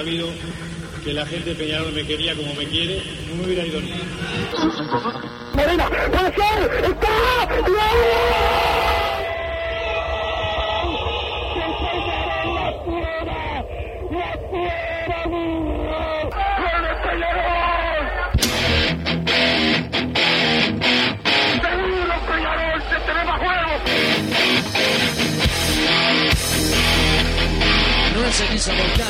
sabido que la gente de Peñarol me quería como me quiere, no me hubiera ido ni. Morena, puede ser, está, No es ceniza la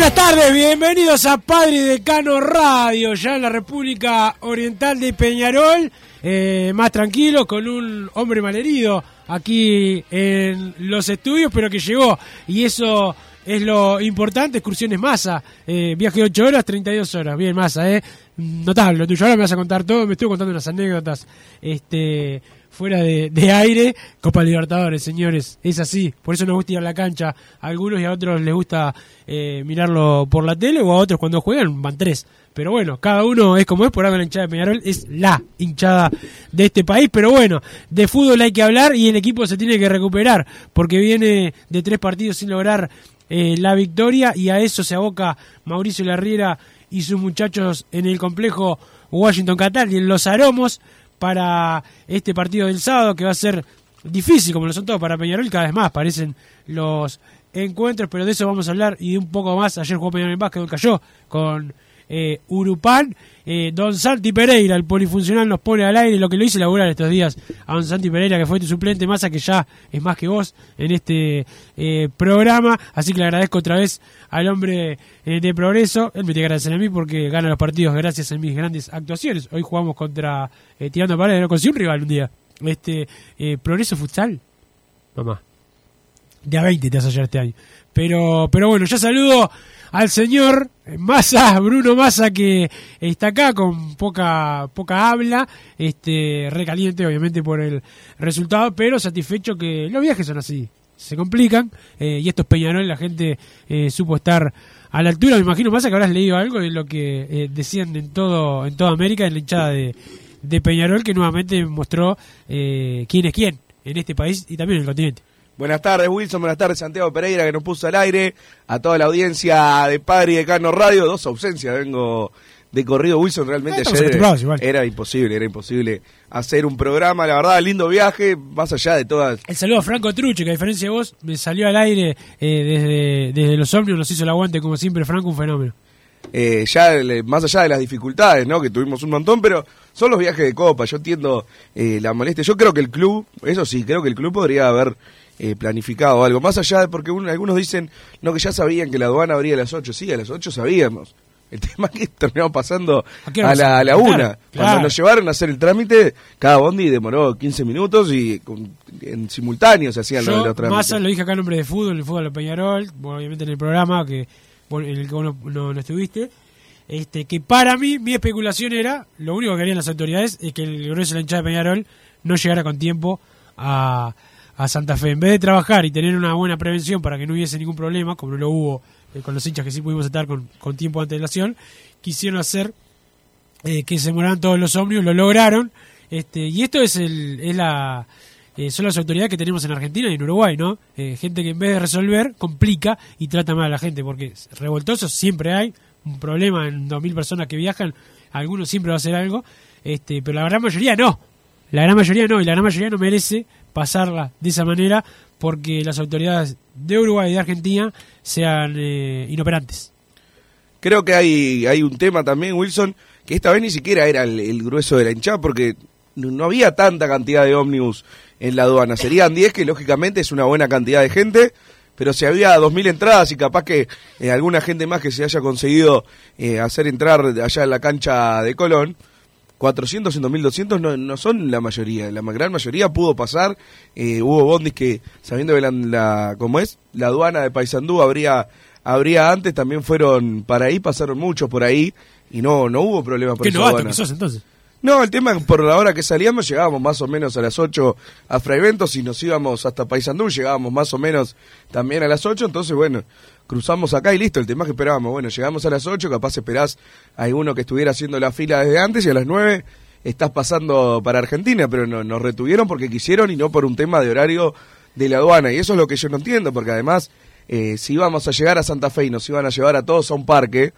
Buenas tardes, bienvenidos a Padre Decano Radio, ya en la República Oriental de Peñarol, eh, más tranquilo, con un hombre malherido aquí en los estudios, pero que llegó, y eso es lo importante, excursiones masa, eh, viaje de 8 horas, 32 horas, bien masa, eh, notable lo tuyo, ahora me vas a contar todo, me estuve contando unas anécdotas, este fuera de, de aire, Copa Libertadores, señores, es así, por eso nos gusta ir a la cancha, a algunos y a otros les gusta eh, mirarlo por la tele o a otros cuando juegan van tres, pero bueno, cada uno es como es, por algo la hinchada de Peñarol es la hinchada de este país, pero bueno, de fútbol hay que hablar y el equipo se tiene que recuperar, porque viene de tres partidos sin lograr eh, la victoria y a eso se aboca Mauricio Larriera y sus muchachos en el complejo Washington Catal y en los aromos para este partido del sábado que va a ser difícil como lo son todos para Peñarol cada vez más parecen los encuentros pero de eso vamos a hablar y de un poco más. Ayer jugó Peñarol en básquet cayó con eh, Urupán. Eh, Don Santi Pereira el polifuncional nos pone al aire lo que lo hice laburar estos días. A Don Santi Pereira que fue tu suplente Massa que ya es más que vos en este eh, programa. Así que le agradezco otra vez al hombre eh, de progreso. Él me tiene que agradecer a mí porque gana los partidos gracias a mis grandes actuaciones. Hoy jugamos contra tirando paredes no conseguí un rival un día. Este progreso futsal. Mamá. De a 20 te vas a este año. Pero, pero bueno, ya saludo al señor Massa, Bruno Massa, que está acá con poca, poca habla, este, recaliente obviamente por el resultado, pero satisfecho que los viajes son así, se complican, eh, y estos Peñarol la gente eh, supo estar a la altura, me imagino Massa que habrás leído algo de lo que eh, decían en todo, en toda América, en la hinchada de, de Peñarol, que nuevamente mostró eh, quién es quién en este país y también en el continente. Buenas tardes, Wilson. Buenas tardes, Santiago Pereira, que nos puso al aire. A toda la audiencia de Padre y de Cano Radio. Dos ausencias, vengo de corrido, Wilson. Realmente Eh, ayer era imposible, era imposible hacer un programa. La verdad, lindo viaje, más allá de todas. El saludo a Franco Truche, que a diferencia de vos, me salió al aire eh, desde, desde los ómnibus, nos hizo el aguante como siempre, Franco, un fenómeno. eh, ya le- más allá de las dificultades, ¿no? Que tuvimos un montón, pero son los viajes de Copa. Yo entiendo eh, la molestia. Yo creo que el club, eso sí, creo que el club podría haber eh, planificado algo. Más allá de, porque un- algunos dicen, no, que ya sabían que la aduana abría a las 8. Sí, a las 8 sabíamos. El tema es que terminamos pasando ¿A la, a la Claro, una. claro. Cuando nos llevaron a hacer el trámite, cada bondi demoró 15 minutos y con- en simultáneo se hacían los, Yo, los trámites. Massa, lo dije acá en nombre de fútbol, el fútbol de Peñarol, obviamente en el programa que en el que vos no, no- no estuviste, este, que para mí, mi especulación era, lo único que querían las autoridades es que el grueso de la hinchada de Peñarol no llegara con tiempo a, a Santa Fe. En vez de trabajar y tener una buena prevención para que no hubiese ningún problema, como lo hubo eh, con los hinchas que sí pudimos estar con, con tiempo de antelación, quisieron hacer eh, que se demoraran todos los ómnibus, lo lograron, este, y esto es, el, es la, eh, son las autoridades que tenemos en Argentina y en Uruguay, ¿no? Gente que en vez de resolver, complica y trata mal a la gente, porque revoltosos siempre hay, un problema en 2.000 personas que viajan, algunos siempre va a hacer algo, este, pero la gran mayoría no. La gran mayoría no, y la gran mayoría no merece pasarla de esa manera porque las autoridades de Uruguay y de Argentina sean eh, inoperantes. Creo que hay, hay un tema también, Wilson, que esta vez ni siquiera era el, grueso de la hinchada, porque no no había tanta cantidad de ómnibus en la aduana. Serían 10, que lógicamente es una buena cantidad de gente, pero si había 2.000 entradas y capaz que eh, alguna gente más que se haya conseguido eh, hacer entrar allá en la cancha de Colón, 400 en 2.200 no, no son la mayoría, la gran mayoría pudo pasar, eh, hubo bondis que, sabiendo que la, la- como es, la aduana de Paysandú habría, habría antes, también fueron para ahí, pasaron muchos por ahí, y no, no hubo problema por Qué esa novato aduana. que sos entonces. No, el tema es que por la hora que salíamos llegábamos más o menos a las 8 a Fraiventos y nos íbamos hasta Paysandú, llegábamos más o menos también a las 8, entonces bueno, cruzamos acá y listo, el tema que esperábamos, bueno, llegamos a las 8, capaz esperás a alguno que estuviera haciendo la fila desde antes y a las 9 estás pasando para Argentina, pero no, nos retuvieron porque quisieron y no por un tema de horario de la aduana. Y eso es lo que yo no entiendo, porque además eh, si íbamos a llegar a Santa Fe y nos iban a llevar a todos a un parque,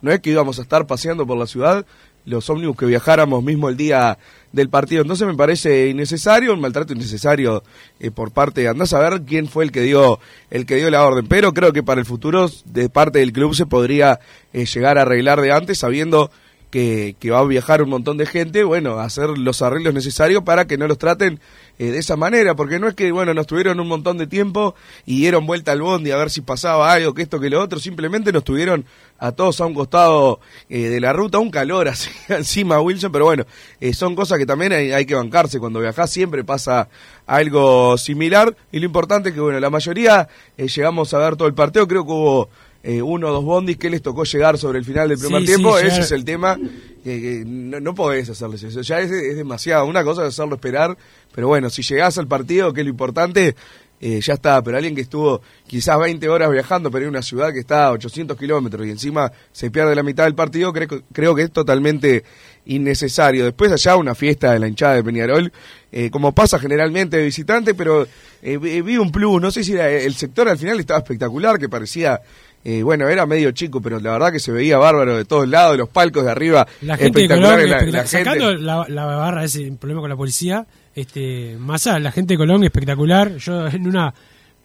no es que íbamos a estar paseando por la ciudad los ómnibus que viajáramos mismo el día del partido. Entonces me parece innecesario, un maltrato innecesario eh, por parte, andás a ver quién fue el que dio el que dio la orden, pero creo que para el futuro de parte del club se podría eh, llegar a arreglar de antes sabiendo que, que va a viajar un montón de gente, bueno, hacer los arreglos necesarios para que no los traten eh, de esa manera, porque no es que, bueno, nos tuvieron un montón de tiempo y dieron vuelta al bondi a ver si pasaba algo, que esto, que lo otro, simplemente nos tuvieron a todos a un costado eh, de la ruta, un calor así encima, Wilson, pero bueno, eh, son cosas que también hay, que bancarse, cuando viajás siempre pasa algo similar, y lo importante es que, bueno, la mayoría eh, llegamos a ver todo el partido, creo que hubo eh, uno o dos bondis que les tocó llegar sobre el final del primer Sí, tiempo, sí, ese es el tema, que, que no, no podés hacerles eso, ya es, es demasiado, una cosa es hacerlo esperar, pero bueno, si llegás al partido, que es lo importante, eh, ya está, pero alguien que estuvo quizás 20 horas viajando, pero en una ciudad que está a 800 kilómetros y encima se pierde la mitad del partido, creo, que- creo que es totalmente innecesario. Después allá una fiesta de la hinchada de Peñarol, eh, como pasa generalmente de visitante, pero eh, vi vi un plus, no sé si era, el sector al final estaba espectacular, que parecía... eh, bueno, era medio chico, pero la verdad que se veía bárbaro de todos lados, los palcos de arriba, La gente de Colón, la- la gente- sacando la, la barra ese problema con la policía, este, Massa, la gente de Colón espectacular. Yo en una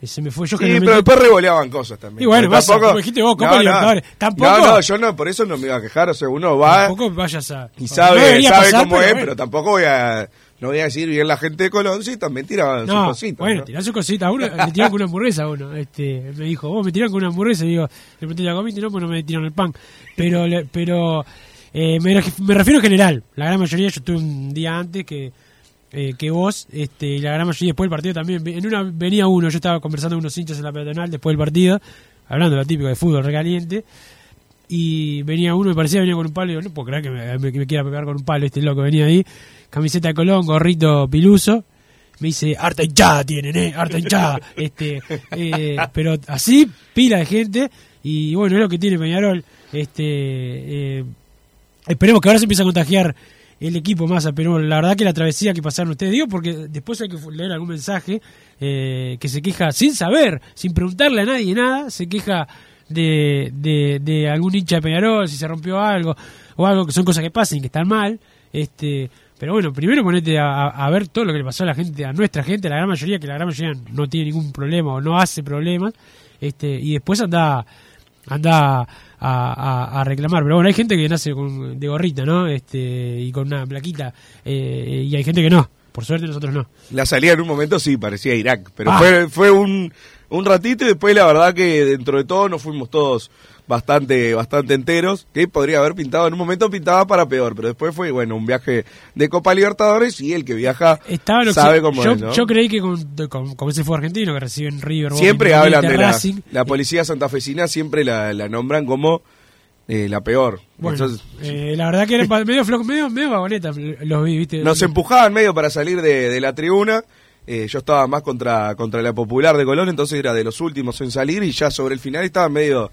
eh, se me fue yo Sí, pero después revoleaban cosas también. Y bueno, Pero pasa, como dijiste vos, Copa no, no. Tampoco- No, no, yo no, por eso no me iba a quejar. O sea, uno va tampoco vayas a y sabe, sabe pasar, cómo es, bueno. pero tampoco voy a, no voy a decir bien la gente de Colón, sí, también tiraban sus No, cositas. bueno, ¿no? tirá su cosita. A uno le tiraron con una hamburguesa a uno. Este, me dijo, vos me tiraron con una hamburguesa. Y digo, le pregunté, ¿la comiste? No, pues no me tiraron el pan. Pero, le- pero eh, me, ref- me refiero en general. La gran mayoría, yo estuve un día antes que, eh, que vos, este, y la gran mayoría después del partido también. En una venía uno, yo estaba conversando con unos hinchas en la peatonal después del partido, hablando de lo típico de fútbol recaliente. Y venía uno, me parecía venía con un palo. Y digo, no puedo creer que me, me- me quiera pegar con un palo este loco. Venía ahí, camiseta de Colón, gorrito piluso me dice, harta hinchada tienen, eh, harta hinchada. este, eh, pero así, pila de gente, y bueno, es lo que tiene Peñarol. Este, eh, esperemos que ahora se empiece a contagiar el equipo más, pero la verdad que la travesía que pasaron ustedes, digo, porque después hay que leer algún mensaje eh, que se queja sin saber, sin preguntarle a nadie nada, se queja de, de, de algún hincha de Peñarol, si se rompió algo, o algo que son cosas que pasan y que están mal. Este, pero bueno, primero ponete a, a- a ver todo lo que le pasó a la gente, a nuestra gente, la gran mayoría, que la gran mayoría no tiene ningún problema o no hace problemas, este, y después anda, anda a, a- a reclamar. Pero bueno, hay gente que nace con, de gorrita, ¿no? Este, y con una plaquita, eh, y hay gente que no. Por suerte nosotros no. La salida en un momento sí parecía Irak, pero Ah. fue, fue un, un ratito y después la verdad que dentro de todo nos fuimos todos bastante, bastante enteros, que podría haber pintado, en un momento pintaba para peor, pero después fue, bueno, un viaje de Copa Libertadores y el que viaja Estaba sabe Occ- cómo yo, es, ¿no? yo creí que con, con, con ese fue argentino que reciben River, Siempre hablan de la, la policía santafesina, siempre la, la nombran como eh, la peor. Bueno, Entonces, eh, la verdad que era medio flojo, medio, medio vagoneta los vi, ¿viste? Nos empujaban medio para salir de, de la tribuna. Eh, yo estaba más contra, contra la popular de Colón, entonces era de los últimos en salir y ya sobre el final estaba medio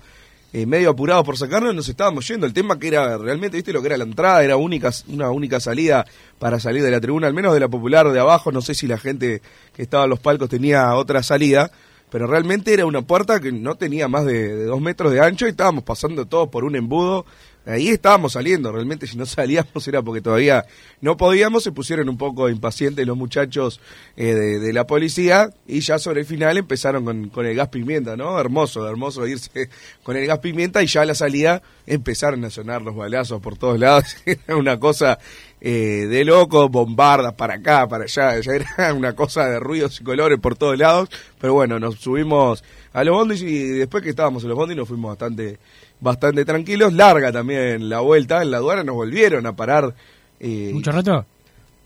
eh, medio apurados por sacarnos nos estábamos yendo. El tema que era realmente, viste lo que era la entrada, era única, una única salida para salir de la tribuna, al menos de la popular de abajo. No sé si la gente que estaba en los palcos tenía otra salida, pero realmente era una puerta que no tenía más de, de dos metros de ancho y estábamos pasando todos por un embudo Ahí estábamos saliendo, realmente si no salíamos era porque todavía no podíamos, se pusieron un poco impacientes los muchachos eh, de, la policía y ya sobre el final empezaron con, el gas pimienta, ¿no? Hermoso, hermoso irse con el gas pimienta y ya la salida empezaron a sonar los balazos por todos lados, era una cosa eh, de loco, bombardas para acá, para allá, ya era una cosa de ruidos y colores por todos lados, pero bueno, nos subimos a los bondis y después que estábamos en los bondis nos fuimos bastante bastante tranquilos, larga también la vuelta, en la aduana nos volvieron a parar. eh, ¿Mucho rato?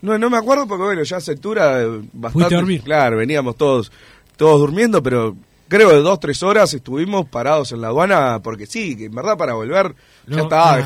no, no me acuerdo porque bueno, ya a esa altura eh, bastante. A dormir. Claro, veníamos todos, todos durmiendo, pero creo de dos, tres horas estuvimos parados en la aduana porque sí, que en verdad para volver ya está, no.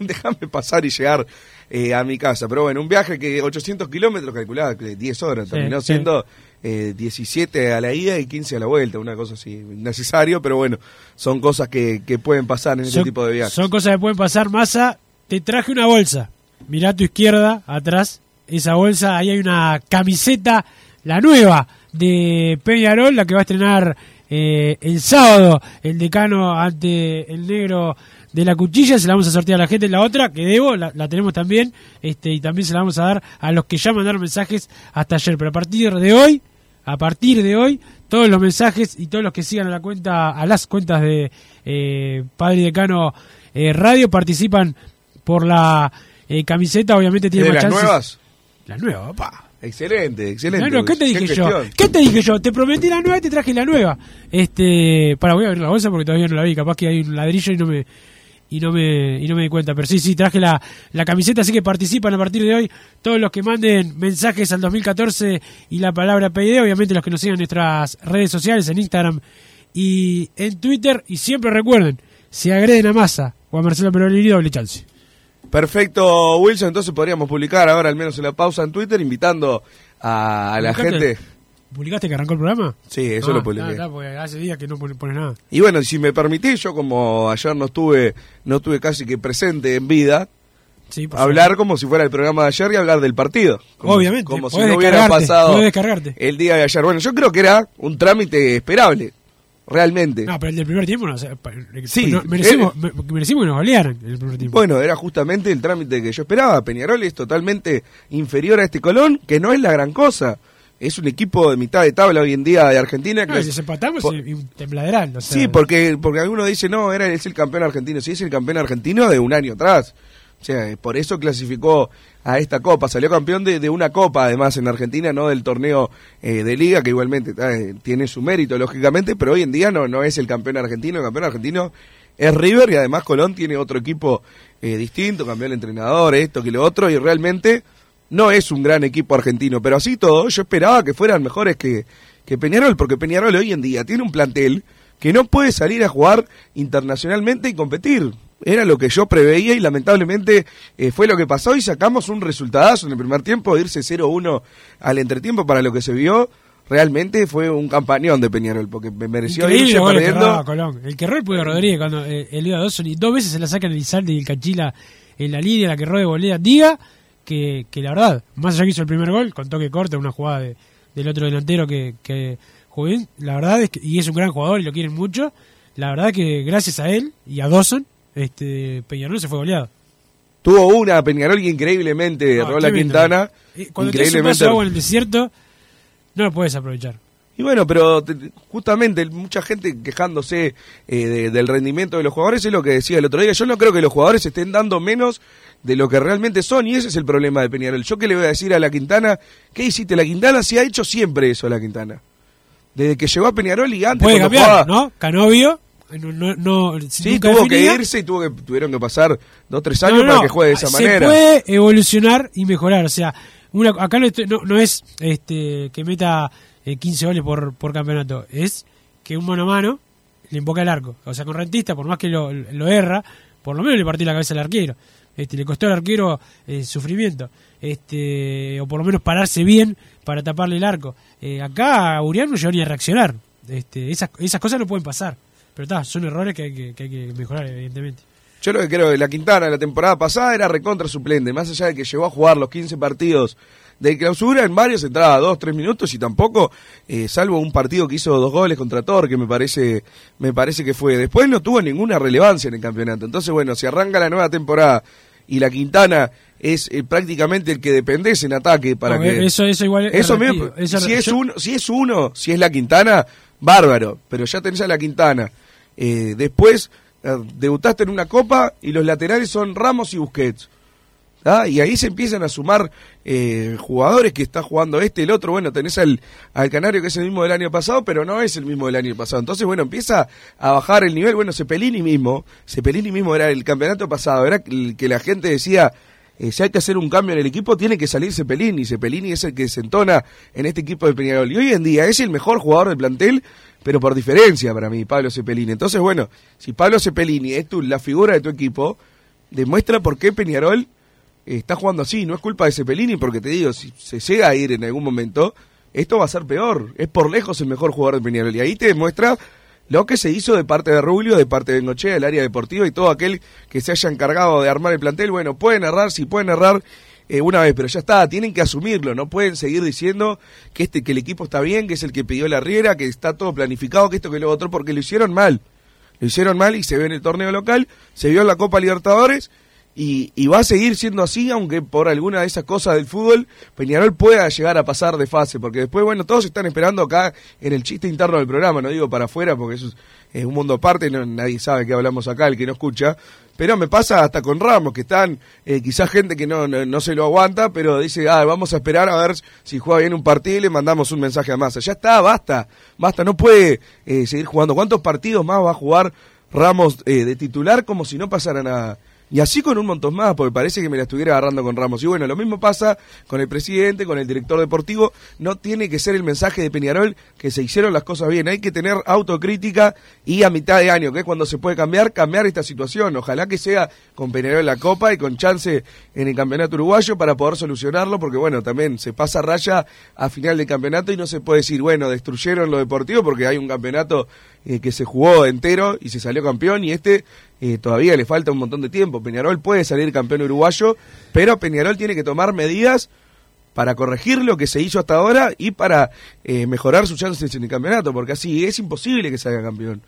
déjame pasar y llegar eh, a mi casa. Pero bueno, un viaje que 800 kilómetros calculaba que 10 horas, Sí, terminó sí. siendo eh, 17 a la ida y 15 a la vuelta, una cosa así, necesario, pero bueno, son cosas que, que pueden pasar en este Son- tipo de viajes. Son cosas que pueden pasar. Massa, te traje una bolsa. Mirá a tu izquierda, atrás. Esa bolsa, ahí hay una camiseta, la nueva de Peñarol, la que va a estrenar eh, el sábado el decano ante el negro de la cuchilla. Se la vamos a sortear a la gente. La otra, que debo, la, la tenemos también. este Y también se la vamos a dar a los que ya mandaron mensajes hasta ayer. Pero a partir de hoy, a partir de hoy, todos los mensajes y todos los que sigan a la cuenta, a las cuentas de eh, Padre y Decano eh, Radio participan por la eh, camiseta. Obviamente ¿De tienen más las chances. nuevas? La nueva, papá. Excelente, excelente. No, no, ¿qué te dije yo? ¿Qué te dije yo? Te prometí la nueva y te traje la nueva. Este, para voy a abrir la bolsa porque todavía no la vi, capaz que hay un ladrillo y no me y no me y no me di cuenta, pero sí, sí, traje la, la camiseta, así que participan a partir de hoy todos los que manden mensajes al 2014 y la palabra PID, obviamente los que nos sigan en nuestras redes sociales, en Instagram y en Twitter, y siempre recuerden, si agreden a Massa o a Marcelo Perolini, doble chance. Perfecto, Wilson. Entonces podríamos publicar ahora, al menos en la pausa en Twitter, invitando a, a la gente. ¿Publicaste que arrancó el programa? Sí, eso Ah, lo publiqué. ah, porque hace días que no pone- pones nada. Y bueno, si me permitís, yo como ayer no estuve, no estuve casi que presente en vida, Sí, hablar como si fuera el programa de ayer y hablar del partido. Como, Obviamente, Como si no hubiera pasado el día de ayer. Bueno, yo creo que era un trámite esperable, realmente. No, pero el del primer tiempo no. o sea, Sí, no, merecimos, eh, me- merecimos que nos golearan el primer tiempo. Bueno, era justamente el trámite que yo esperaba. Peñarol es totalmente inferior a este Colón, que no es la gran cosa. Es un equipo de mitad de tabla hoy en día de Argentina. que y si desempatamos por- y. O sea, Sí, porque, porque alguno dice, no, era, es el campeón argentino. Sí, es el campeón argentino de un año atrás. O sea, por eso clasificó a esta copa. Salió campeón de, de una copa, además, en Argentina, no del torneo eh, de liga, que igualmente eh, tiene su mérito, lógicamente, pero hoy en día no, no es el campeón argentino. El campeón argentino es River y además Colón tiene otro equipo eh, distinto, cambió el entrenador, esto que lo otro, y realmente no es un gran equipo argentino. Pero así todo, yo esperaba que fueran mejores que, que Peñarol, porque Peñarol hoy en día tiene un plantel que no puede salir a jugar internacionalmente y competir. Era lo que yo preveía y lamentablemente eh, fue lo que pasó y sacamos un resultadazo en el primer tiempo, irse 0-1 al entretiempo para lo que se vio. Realmente fue un campañón de Peñarol, porque me mereció increíble irse perdiendo. Colón. El que erró el Puyo Rodríguez cuando eh, el Dawson y dos veces se la sacan el Izalde y el Cachila en la línea, la que de volea. Diga que, que la verdad, más allá que hizo el primer gol, con toque corto, una jugada de- del otro delantero que, que jugó bien, la verdad es que, y es un gran jugador y lo quieren mucho, la verdad que gracias a él y a Dawson, este Peñarol se fue goleado. Tuvo una Peñarol que increíblemente No, erró la tremendo. Quintana. Y Cuando te hace un de agua en el desierto, no lo puedes aprovechar. Y bueno, pero te- justamente mucha gente quejándose eh, de- del rendimiento de los jugadores es lo que decía el otro día. Yo no creo que los jugadores estén dando menos de lo que realmente son y ese es el problema de Peñarol. Yo que le voy a decir a la Quintana, ¿qué hiciste? La Quintana sí ha hecho siempre eso la Quintana. Desde que llegó a Peñarol y antes Puede cambiar, jugaba- ¿no? Canovio, no, no, no, Sí, tuvo que irse y tuvo que, tuvieron que pasar dos o tres años No, para que juegue de esa se manera. puede evolucionar y mejorar. O sea, una, acá no, estoy- no, no es este que meta eh, 15 goles por, por campeonato. Es que un mano a mano le invoca el arco. O sea, con Rentista, por más que lo, lo erra, por lo menos le partió la cabeza al arquero. Este, le costó al arquero eh, sufrimiento. Este, o por lo menos pararse bien para taparle el arco. Eh, acá Urián no llegó ni a reaccionar. Este, esas, esas cosas no pueden pasar. Pero está, son errores que hay que, mejorar, evidentemente. Yo lo que creo que la Quintana la temporada pasada era recontra suplente, más allá de que llegó a jugar los 15 partidos de clausura, en varios entraba dos, tres minutos y tampoco, eh, salvo un partido que hizo dos goles contra Thor, que me parece, me parece que fue. Después no tuvo ninguna relevancia en el campeonato. Entonces, bueno, si arranca la nueva temporada y la Quintana es eh, prácticamente el que dependés en ataque para No, que... eso, eso igual es Eso mismo, si es, uno, si es uno, si es la Quintana, bárbaro, pero ya tenés a la Quintana. Eh, después eh, debutaste en una copa y los laterales son Ramos y Busquets. ¿Ah? Y ahí se empiezan a sumar eh, jugadores que está jugando este, el otro. Bueno, tenés al, al Canario que es el mismo del año pasado, pero no es el mismo del año pasado. Entonces, bueno, empieza a bajar el nivel. Bueno, Cepelini mismo, Cepelini mismo era el campeonato pasado, era el que la gente decía, eh, si hay que hacer un cambio en el equipo, tiene que salir Cepelini. Cepelini es el que se entona en este equipo de Peñarol. Y hoy en día es el mejor jugador del plantel, pero por diferencia para mí, Pablo Cepelini. Entonces, bueno, si Pablo Cepelini es tu, la figura de tu equipo, demuestra por qué Peñarol está jugando así. No es culpa de Cepelini, porque te digo, si se llega a ir en algún momento, esto va a ser peor. Es por lejos el mejor jugador de Peñarol. Y ahí te demuestra lo que se hizo de parte de Rubio, de parte de Bengochea, del área deportiva y todo aquel que se haya encargado de armar el plantel. Bueno, pueden errar, sí pueden errar eh, una vez, pero ya está, tienen que asumirlo, no pueden seguir diciendo que este que el equipo está bien, que es el que pidió la riera, que está todo planificado, que esto que lo otro, porque lo hicieron mal. Lo hicieron mal y se ve en el torneo local, se vio en la Copa Libertadores y, y va a seguir siendo así, aunque por alguna de esas cosas del fútbol Peñarol pueda llegar a pasar de fase, porque después, bueno, todos están esperando acá en el chiste interno del programa, no digo para afuera, porque eso es, es un mundo aparte, no, nadie sabe que hablamos acá, el que no escucha, pero me pasa hasta con Ramos, que están, eh, quizás gente que no, no, no se lo aguanta, pero dice, ah, vamos a esperar a ver si juega bien un partido y le mandamos un mensaje a Massa. Ya está, basta, basta, no puede eh, seguir jugando. ¿Cuántos partidos más va a jugar Ramos eh, de titular como si no pasara nada? Y así con un montón más, porque parece que me la estuviera agarrando con Ramos. Y bueno, lo mismo pasa con el presidente, con el director deportivo. No tiene que ser el mensaje de Peñarol que se hicieron las cosas bien. Hay que tener autocrítica y a mitad de año, que es cuando se puede cambiar, cambiar esta situación. Ojalá que sea con Peñarol en la Copa y con chance en el campeonato uruguayo para poder solucionarlo, porque bueno, también se pasa raya a final del campeonato y no se puede decir, bueno, destruyeron lo deportivo porque hay un campeonato eh, que se jugó entero y se salió campeón y este eh, todavía le falta un montón de tiempo. Peñarol puede salir campeón uruguayo, pero Peñarol tiene que tomar medidas para corregir lo que se hizo hasta ahora y para eh, mejorar sus chances en el campeonato, porque así es imposible que salga campeón.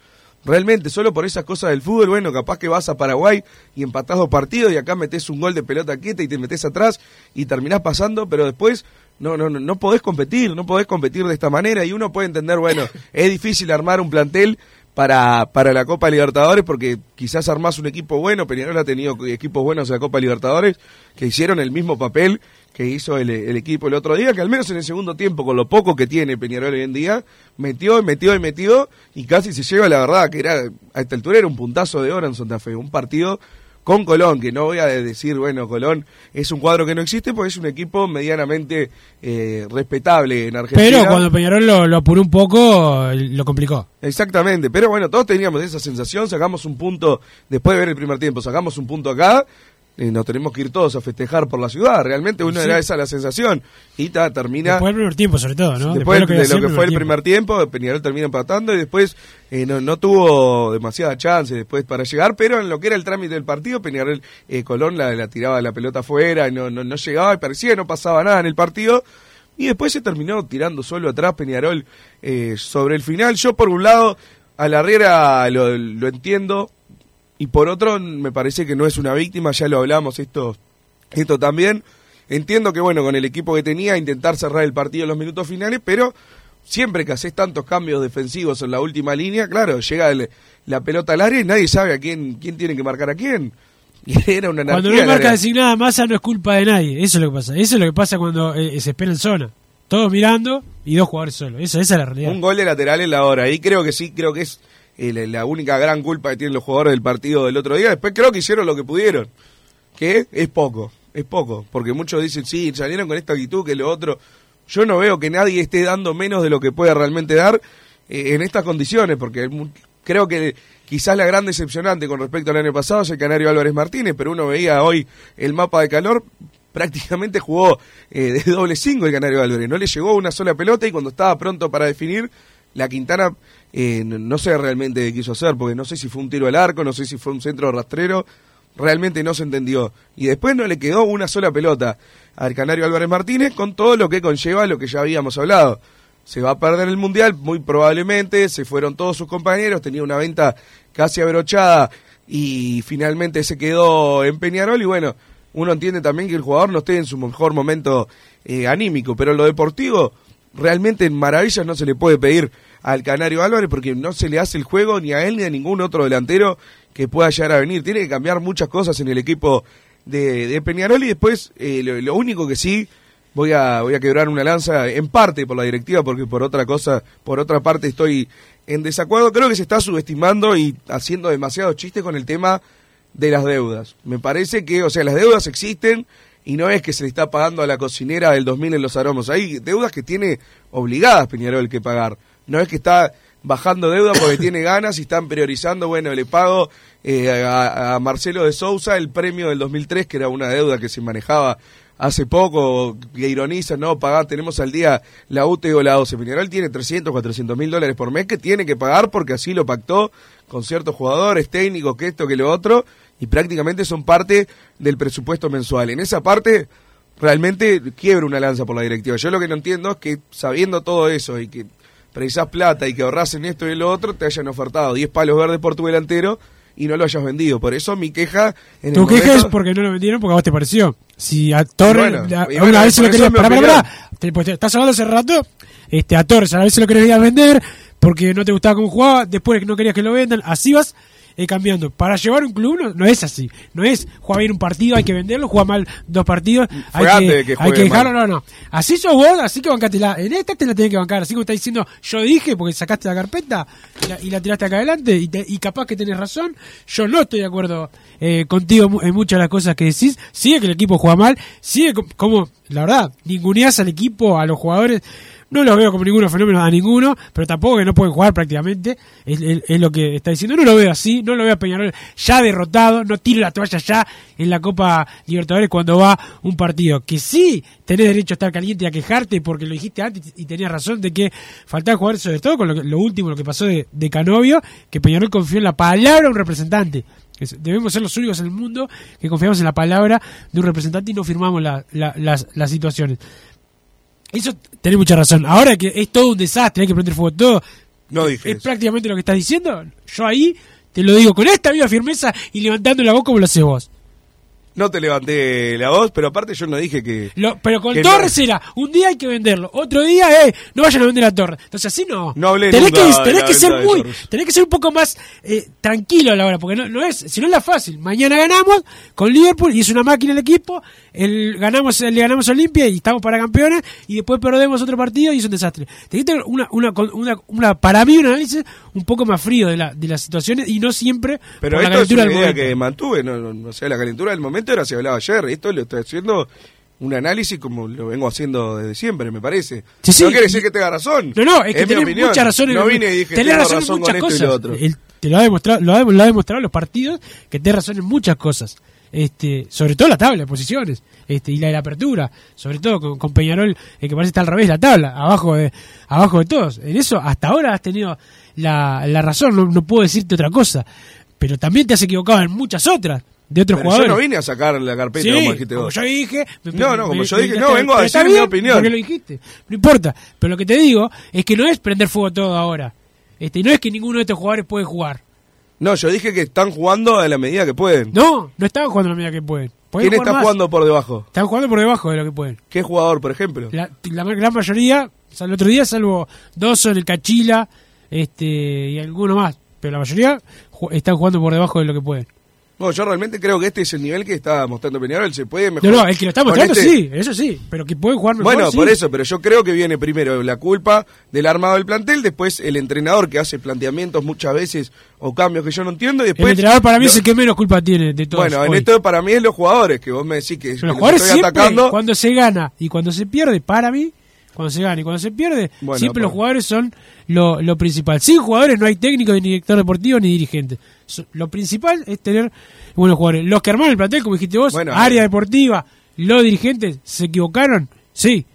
Realmente, solo por esas cosas del fútbol, bueno, capaz que vas a Paraguay y empatás dos partidos y acá metés un gol de pelota quieta y te metés atrás y terminás pasando, pero después no, no, no podés competir, no podés competir de esta manera. Y uno puede entender, bueno, es difícil armar un plantel para, para la Copa Libertadores porque quizás armás un equipo bueno, Peñarol ha tenido equipos buenos en la Copa Libertadores que hicieron el mismo papel que hizo el, el equipo el otro día, que al menos en el segundo tiempo, con lo poco que tiene Peñarol hoy en día, metió y metió y metió y casi se lleva la verdad que era a esta altura era un puntazo de oro en Santa Fe, un partido con Colón, que no voy a decir, bueno, Colón es un cuadro que no existe porque es un equipo medianamente eh, respetable en Argentina. Pero cuando Peñarol lo, lo apuró un poco, lo complicó. Exactamente, pero bueno, todos teníamos esa sensación, sacamos un punto, después de ver el primer tiempo, sacamos un punto acá, y nos tenemos que ir todos a festejar por la ciudad, realmente uno Sí. era esa la sensación, y ta, termina... Después del primer tiempo, sobre todo, ¿no? Después, de de lo que fue el primer tiempo, Peñarol termina empatando y después eh, no, no tuvo demasiada chance después para llegar, pero en lo que era el trámite del partido, Peñarol, eh, Colón la, la tiraba la pelota afuera y no, no, no llegaba y parecía no pasaba nada en el partido. Y después se terminó tirando solo atrás Peñarol eh, sobre el final. Yo por un lado a la Riera lo, lo entiendo y por otro me parece que no es una víctima, ya lo hablamos esto, esto también. Entiendo que bueno, con el equipo que tenía, intentar cerrar el partido en los minutos finales, pero siempre que haces tantos cambios defensivos en la última línea, claro, llega el- la pelota al área y nadie sabe a quién, quién tiene que marcar a quién. Y era una Cuando no marca designada masa no es culpa de nadie. Eso es lo que pasa. Eso es lo que pasa cuando eh, se espera en zona. Todos mirando y dos jugadores solos. Esa, esa es la realidad. Un gol de lateral en la hora. Y creo que sí, creo que es la, única gran culpa que tienen los jugadores del partido del otro día. Después creo que hicieron lo que pudieron. Que es poco, es poco. Porque muchos dicen, sí, salieron con esta actitud, que lo otro. Yo no veo que nadie esté dando menos de lo que puede realmente dar eh, en estas condiciones. Porque creo que quizás la gran decepcionante con respecto al año pasado es el Canario Álvarez Martínez. Pero uno veía hoy el mapa de calor. Prácticamente jugó eh, de doble cinco el Canario Álvarez. No le llegó una sola pelota y cuando estaba pronto para definir la Quintana eh, no, sé realmente qué quiso hacer, porque no sé si fue un tiro al arco, no sé si fue un centro rastrero, realmente no se entendió. Y después no le quedó una sola pelota al Canario Álvarez Martínez con todo lo que conlleva lo que ya habíamos hablado. Se va a perder el Mundial, muy probablemente, se fueron todos sus compañeros, tenía una venta casi abrochada y finalmente se quedó en Peñarol y bueno, uno entiende también que el jugador no esté en su mejor momento eh, anímico, pero lo deportivo realmente en maravillas no se le puede pedir al Canario Álvarez porque no se le hace el juego ni a él ni a ningún otro delantero que pueda llegar a venir. Tiene que cambiar muchas cosas en el equipo de, de Peñarol y después eh, lo, lo único que sí voy a voy a quebrar una lanza en parte por la directiva porque por otra cosa por otra parte estoy en desacuerdo creo que se está subestimando y haciendo demasiado chiste con el tema de las deudas me parece que o sea las deudas existen y no es que se le está pagando a la cocinera del 2000 en los aromos. Hay deudas que tiene obligadas Peñarol que pagar. No es que está bajando deuda porque tiene ganas y están priorizando, bueno, le pago eh, a, Marcelo de Sousa el premio del 2003, que era una deuda que se manejaba hace poco, que ironiza, no, pagar, tenemos al día la UTE o la OCE. Peñarol tiene 300, 400 mil dólares por mes que tiene que pagar porque así lo pactó con ciertos jugadores, técnicos, que esto, que lo otro, y prácticamente son parte del presupuesto mensual. En esa parte, realmente quiebra una lanza por la directiva. Yo lo que no entiendo es que sabiendo todo eso y que precisás plata y que ahorras en esto y en lo otro, te hayan ofertado 10 palos verdes por tu delantero y no lo hayas vendido. Por eso mi queja... En el Tu queja momento- es porque no lo vendieron porque a vos te pareció. Si a Torres, Bueno, a, bueno, una vez se por lo querías, pará, pará, pará. Te- pues, te- estás hablando hace rato, este, a Torres a la vez se lo querías vender porque no te gustaba cómo jugaba, después no querías que lo vendan, así vas eh, cambiando. Para llevar un club no, no es así, no es jugar bien un partido, hay que venderlo, juega mal dos partidos, hay que, que hay que dejarlo, mal. no, no. Así sos vos, así que bancatela. En esta te la tenés que bancar, así como está diciendo, yo dije, porque sacaste la carpeta y la, y la tiraste acá adelante y, te- y capaz que tenés razón. Yo no estoy de acuerdo eh, contigo en muchas de las cosas que decís. Sigue que el equipo juega mal, sigue co- como, la verdad, ninguneás al equipo, a los jugadores. No los veo como ninguno fenómeno a ninguno, pero tampoco que no pueden jugar prácticamente. Es, lo que está diciendo. No lo veo así, no lo veo a Peñarol ya derrotado, no tire la toalla ya en la Copa Libertadores cuando va un partido. Que sí tenés derecho a estar caliente y a quejarte porque lo dijiste antes y tenías razón de que faltaba jugar sobre todo con lo, que- lo último, lo que pasó de, de Canovio, que Peñarol confió en la palabra de un representante. Debemos ser los únicos en el mundo que confiamos en la palabra de un representante y no firmamos la- la- las, las situaciones. Eso tenés mucha razón. Ahora que es todo un desastre, hay que prender fuego todo. No dije Es eso. prácticamente lo que estás diciendo. Yo ahí te lo digo con esta misma firmeza y levantando la voz como lo haces vos. No te levanté la voz, pero aparte yo no dije que... Lo- pero con Que Torres no- era, un día hay que venderlo, otro día, eh, no vayan a vender a Torres. Entonces así no. No hablé tenés nunca que, de tenés la que ser muy, tenés que ser un poco más eh, tranquilo a la hora, porque no, no es, si no es la fácil. Mañana ganamos con Liverpool y es una máquina el equipo, el, ganamos, le ganamos a Olimpia y estamos para campeones y después perdemos otro partido y es un desastre. Tenés que tener una, una, una, una, para mí un análisis un poco más frío de, la, de las situaciones y no siempre Pero por la es calentura del momento. que mantuve, no, no, no sé, la calentura del momento era si hablaba ayer, esto lo estoy haciendo un análisis como lo vengo haciendo desde siempre, me parece. Sí, sí, no quiere decir que tenga razón. No, no, es que mi tenés mucha razón en No vine y dije tenés razón, razón, en muchas con esto cosas. y lo otro. El- te lo ha demostrado, lo ha, lo ha demostrado los partidos que tenés razón en muchas cosas. Este, sobre todo la tabla de posiciones, este, y la de la apertura, sobre todo con, con Peñarol, eh, que parece está al revés la tabla, abajo de, abajo de todos. En eso hasta ahora has tenido la, la razón, no, no puedo decirte otra cosa. Pero también te has equivocado en muchas otras, de otros Pero jugadores. yo no vine a sacar la carpeta Sí, como dijiste como vos. yo dije. No, no, como me- yo dije, no, vengo a decir mi opinión. Porque lo dijiste. No importa. Pero lo que te digo es que no es prender fuego todo ahora. Este, no es que ninguno de estos jugadores puede jugar. No, yo dije que están jugando a la medida que pueden. No, no están jugando a la medida que pueden. Pueden ¿Quién está más. jugando por debajo? Están jugando por debajo de lo que pueden. ¿Qué jugador, por ejemplo? La, la gran mayoría, o sea, el otro día, salvo Dawson, el Cachila este, y alguno más. Pero la mayoría ju- están jugando por debajo de lo que pueden. No, yo realmente creo que este es el nivel que está mostrando Peñarol. Se puede mejorar. no, el que lo está mostrando este- sí, eso sí. Pero que pueden jugar mejor. Bueno, sí. por eso, pero yo creo que viene primero la culpa del armado del plantel, después el entrenador que hace planteamientos muchas veces o cambios que yo no entiendo y El después... entrenador para mí es el que menos culpa tiene de todos. Bueno, en esto para mí es los jugadores, que vos me decís que, Pero los los jugadores estoy siempre, atacando. cuando se gana y cuando se pierde, para mí, cuando se gana y cuando se pierde, Bueno, siempre pero- los jugadores son lo, lo principal. Sin jugadores no hay técnico, ni director deportivo, ni dirigente. So- Lo principal es tener buenos jugadores. Los que armaron el plantel, como dijiste vos, Bueno, área eh. deportiva, los dirigentes, ¿se equivocaron? Sí.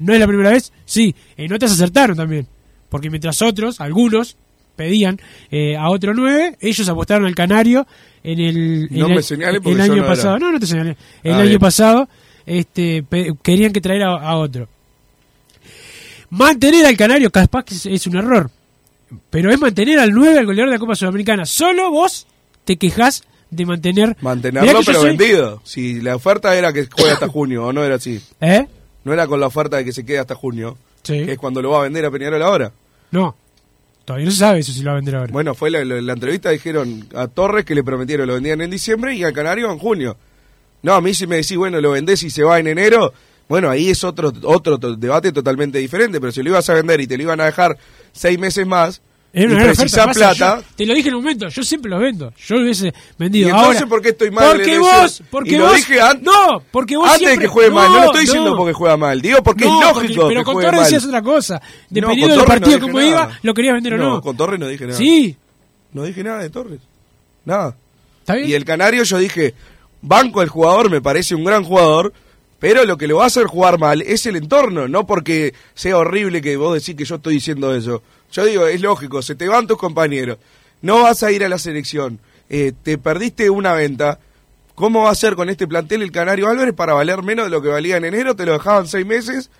¿No es la primera vez? Sí. En otras acertaron también. porque mientras otros, algunos, pedían eh, a otro 9, ellos apostaron al Canario en el, No el- me el año no era. pasado. No, no te señalé. El Ah, año bien. pasado este, pe- querían que traer a, a otro. Mantener al Canario capaz que es, es un error. Pero es mantener al 9, al goleador de la Copa Sudamericana. Solo vos te quejás de mantener... Mantenerlo, pero soy- vendido. Si la oferta era que juegue hasta junio, o no era así. ¿Eh? No era con la oferta de que se quede hasta junio, Sí. que es cuando lo va a vender a Peñarol ahora. No. Todavía no se sabe eso si lo va a vender ahora. Bueno, fue la, la- la entrevista, dijeron a Torres que le prometieron lo vendían en diciembre y al Canario en junio. No, a mí si me decís, bueno, lo vendés y se va en enero, bueno, ahí es otro otro debate totalmente diferente, pero si lo ibas a vender y te lo iban a dejar seis meses más y precisás plata... yo te lo dije en un momento, yo siempre los vendo. Yo lo hubiese ¿Y vendido. entonces ahora, por qué estoy mal Porque vos, porque Y lo vos. dije an- no, porque vos Antes de siempre- que juegue mal, no lo estoy no. diciendo porque juega mal, digo porque No, es porque- lógico pero que con Torres decías otra cosa. Dependiendo del partido como nada. iba, lo querías vender o No, no. con Torres no dije nada. Sí, No dije nada de Torres. Nada. está bien. Y el Canario yo dije, banco el jugador, me parece un gran jugador, pero lo que lo va a hacer jugar mal es el entorno, no porque sea horrible que vos decís que yo estoy diciendo eso. Yo digo, es lógico, se te van tus compañeros, no vas a ir a la selección, eh, te perdiste una venta. ¿Cómo va a ser con este plantel el Canario Álvarez para valer menos de lo que valía en enero? Te lo dejaban seis meses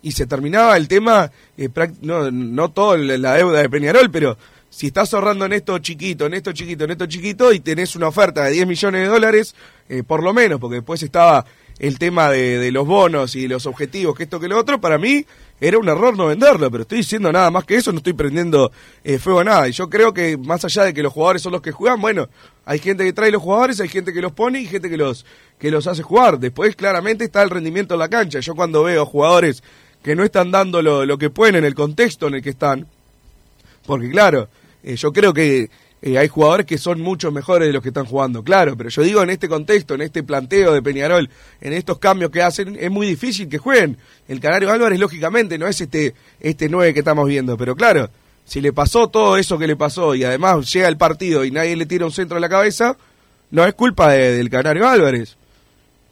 y se terminaba el tema, eh, no, no todo la la deuda de Peñarol, pero si estás ahorrando en esto chiquito, en esto chiquito, en esto chiquito y tenés una oferta de 10 millones de dólares, eh, por lo menos, porque después estaba el tema de, los bonos y los objetivos, que esto que lo otro, para mí era un error no venderlo, pero estoy diciendo nada más que eso, no estoy prendiendo eh, fuego a nada. Y yo creo que más allá de que los jugadores son los que juegan, bueno, hay gente que trae los jugadores, hay gente que los pone y gente que los, que los hace jugar. Después claramente está el rendimiento en la cancha. Yo cuando veo jugadores que no están dando lo, lo que pueden en el contexto en el que están, porque claro, eh, yo creo que eh, hay jugadores que son mucho mejores de los que están jugando, claro, pero yo digo en este contexto, en este planteo de Peñarol, en estos cambios que hacen, es muy difícil que jueguen. El Canario Álvarez, lógicamente, no es este, este 9 que estamos viendo, pero claro, si le pasó todo eso que le pasó y además llega el partido y nadie le tira un centro a la cabeza, no es culpa de- del Canario Álvarez.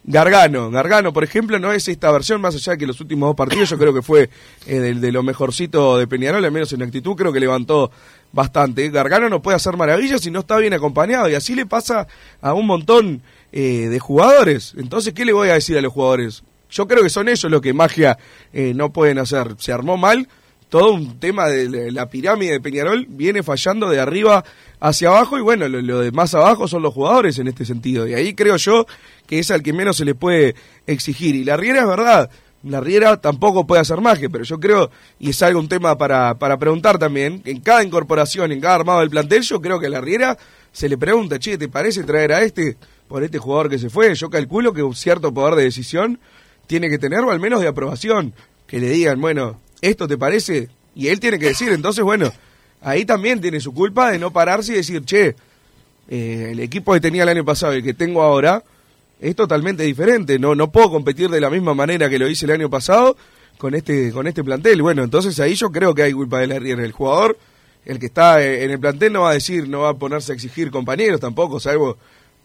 Gargano, Gargano, por ejemplo, no es esta versión, más allá de que los últimos dos partidos yo creo que fue eh, del- de, lo mejorcito de Peñarol, al menos en actitud, creo que levantó bastante. Gargano no puede hacer maravillas si no está bien acompañado, y así le pasa a un montón eh, de jugadores. Entonces, ¿qué le voy a decir a los jugadores? Yo creo que son ellos los que magia eh, no pueden hacer. Se armó mal, todo un tema de la- la pirámide de Peñarol viene fallando de arriba hacia abajo y bueno, lo, lo de más abajo son los jugadores en este sentido. Y ahí creo yo que es al que menos se le puede exigir. Y la Riera es verdad, la Riera tampoco puede hacer magia, pero yo creo, y es algo un tema para, para preguntar también, en cada incorporación, en cada armado del plantel, yo creo que a la Riera se le pregunta, che, ¿te parece traer a este por este jugador que se fue? Yo calculo que un cierto poder de decisión tiene que tener, o al menos de aprobación, que le digan, bueno, ¿esto te parece? Y él tiene que decir, entonces, bueno, ahí también tiene su culpa de no pararse y decir, che, eh, el equipo que tenía el año pasado y que tengo ahora es totalmente diferente, no, no puedo competir de la misma manera que lo hice el año pasado con este, con este plantel. Bueno, entonces ahí yo creo que hay culpa de la Riera. El jugador, el que está eh, en el plantel no va a decir, no va a ponerse a exigir compañeros tampoco, salvo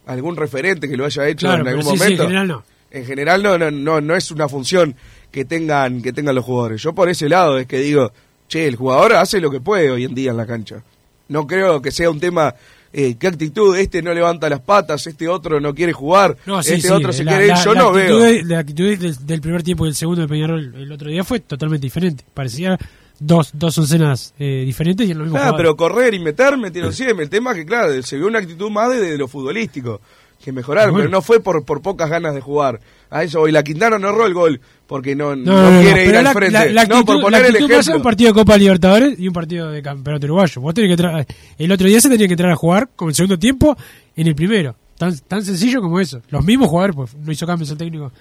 algún referente que lo haya hecho Claro, en algún sí, sí, en momento. general no. En general no, no, no, no es una función que tengan, que tengan los jugadores. Yo por ese lado es que digo, che, el jugador hace lo que puede hoy en día en la cancha. No creo que sea un tema, eh, qué actitud, este no levanta las patas, este otro no quiere jugar, No, sí, este sí, otro se la- quiere ir, yo la no veo. de- la actitud del, del primer tiempo y del segundo de Peñarol el otro día fue totalmente diferente. Parecía dos, dos oncenas eh, diferentes y en lo mismo Ah, jugador. pero correr y meter, metieron siempre. El tema es que, claro, se vio una actitud más de, de lo futbolístico, que mejorar, Bueno. pero no fue por, por pocas ganas de jugar. A eso hoy la Quintana no erró el gol, porque no, no, quiere ir al la, frente. la- la no, por la poner el pasa ejemplo. un partido de Copa Libertadores y un partido de campeonato uruguayo. Vos tenés que el otro día se tenía que entrar a jugar con el segundo tiempo en el primero. Tan, tan sencillo como eso. Los mismos jugadores, pues no hizo cambios el técnico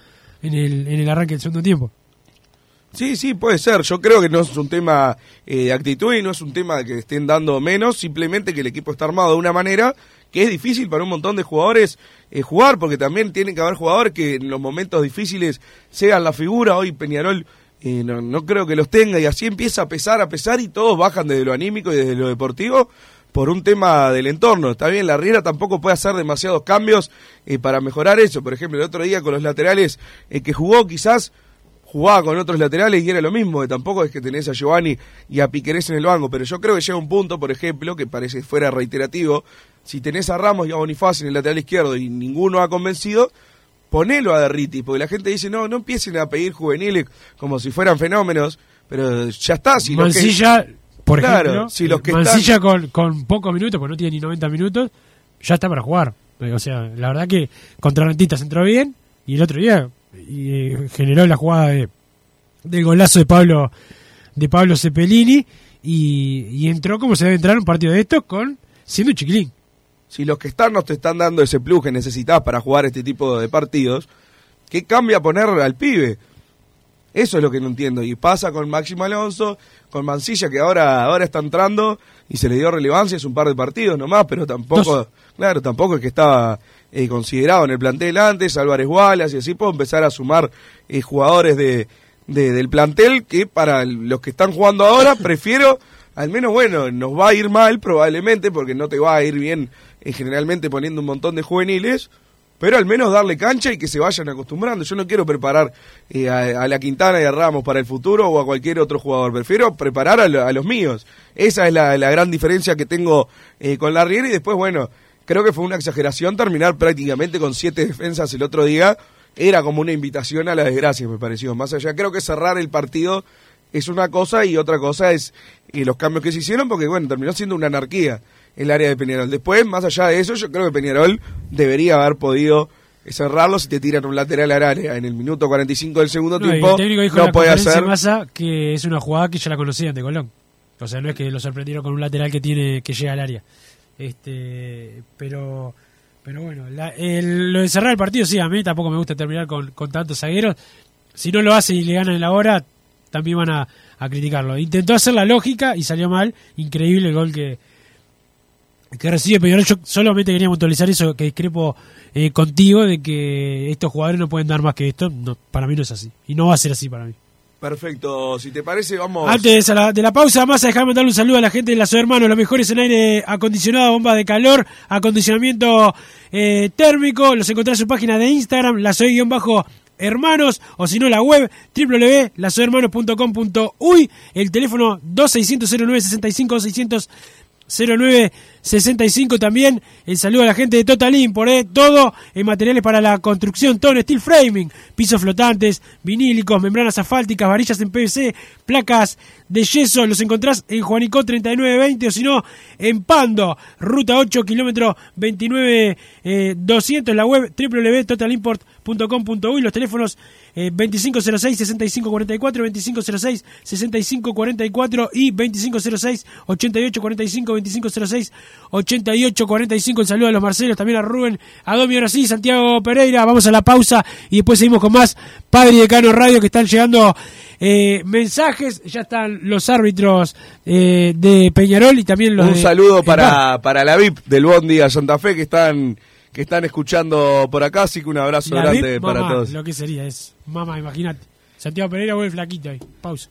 en el, en el arranque del segundo tiempo. Sí, sí, puede ser. Yo creo que no es un tema eh, de actitud y no es un tema de que estén dando menos, simplemente que el equipo está armado de una manera que es difícil para un montón de jugadores eh, jugar, porque también tienen que haber jugadores que en los momentos difíciles sean la figura. Hoy Peñarol eh, no, no creo que los tenga y así empieza a pesar, a pesar y todos bajan desde lo anímico y desde lo deportivo por un tema del entorno. Está bien, la Riera tampoco puede hacer demasiados cambios eh, para mejorar eso. Por ejemplo, el otro día con los laterales eh, que jugó quizás jugaba con otros laterales y era lo mismo, que tampoco es que tenés a Giovanni y a Piquerés en el banco, pero yo creo que llega un punto, por ejemplo, que parece fuera reiterativo, si tenés a Ramos y a Bonifaz en el lateral izquierdo y ninguno ha convencido, ponelo a Derriti, porque la gente dice, no, no empiecen a pedir juveniles como si fueran fenómenos, pero ya está. Si los que- por Claro, ejemplo, si los que Mancilla con, con pocos minutos, porque no tiene ni 90 minutos, ya está para jugar. Eh, O sea, la verdad que contra Rentistas entró bien y el otro día y, generó la jugada de, del golazo de Pablo de Pablo Cepelini y, y entró como se debe entrar en un partido de estos con siendo un chiquilín. si los que están no te están dando ese plus que necesitas para jugar este tipo de partidos, ¿qué cambia poner al pibe? Eso es lo que no entiendo. Y pasa con Máximo Alonso, con Mancilla, que ahora, ahora está entrando y se le dio relevancia, es un par de partidos nomás, pero tampoco, Dos. claro, tampoco es que estaba eh, considerado en el plantel antes, Álvarez Wallace, y así puedo empezar a sumar eh, jugadores de, de- del plantel que para los que están jugando ahora prefiero, al menos bueno, nos va a ir mal probablemente, porque no te va a ir bien eh, generalmente poniendo un montón de juveniles, pero al menos darle cancha y que se vayan acostumbrando. Yo no quiero preparar eh, a, a la Quintana y a Ramos para el futuro o a cualquier otro jugador, prefiero preparar a, lo- a los míos. Esa es la, la gran diferencia que tengo eh, con la Riera y después, bueno, creo que fue una exageración terminar prácticamente con siete defensas el otro día. Era como una invitación a la desgracia, me pareció. Más allá, creo que cerrar el partido es una cosa y otra cosa es eh, los cambios que se hicieron, porque bueno, terminó siendo una anarquía el área de Peñarol. Después, más allá de eso, yo creo que Peñarol debería haber podido cerrarlo si te tiran un lateral al área en el minuto 45 del segundo No, tiempo. el técnico dijo no puede hacer. de masa que es una jugada que ya la conocían de Colón. O sea, no es que lo sorprendieron con un lateral que tiene que llega al área. Este, pero pero bueno, la- el- lo de cerrar el partido sí, a mí tampoco me gusta terminar con, con tantos zagueros. Si no lo hace y le ganan en la hora, también van a, a criticarlo. Intentó hacer la lógica y salió mal. Increíble el gol que, que recibe Peñarol. Yo solamente quería puntualizar eso, que discrepo eh, contigo de que estos jugadores no pueden dar más que esto. No, para mí no es así. Y no va a ser así para mí. Perfecto, si te parece, vamos. Antes de la, pausa, más a dejar mandar un saludo a la gente de la Ciudad Hermano, los mejores en aire acondicionado, bombas de calor, acondicionamiento eh, térmico. Los encontrás en su página de Instagram, la bajo hermanos o si no la web www.lasoyhermanos.com.uy el teléfono 2600 0965 600 0965 también. El saludo a la gente de Total Import eh, todo en materiales para la construcción todo en steel framing. Pisos flotantes vinílicos membranas asfálticas varillas en PVC placas de yeso. Los encontrás en Juanico 3920 o si no en Pando ruta 8 kilómetro 29 eh, 200 la web www.totalimport.com.uy los teléfonos eh, 2506 6544 2506 6544 y 2506 8845 2506 8845 el saludo a los Marcelos también a Rubén a Domi ahora sí Santiago Pereira vamos a la pausa y después seguimos con más Padre y Decano Radio que están llegando eh, mensajes ya están los árbitros eh, de Peñarol y también los Un de- saludo para, para la VIP del Bondi a Santa Fe que están que están escuchando por acá, así que un abrazo La grande VIP, para mamá, todos. Lo que sería es, mamá, imagínate. Santiago Pereira vuelve flaquito ahí. Pausa.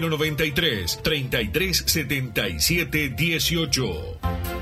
093 33 77 18.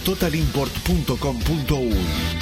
www.totalimport.com.uy.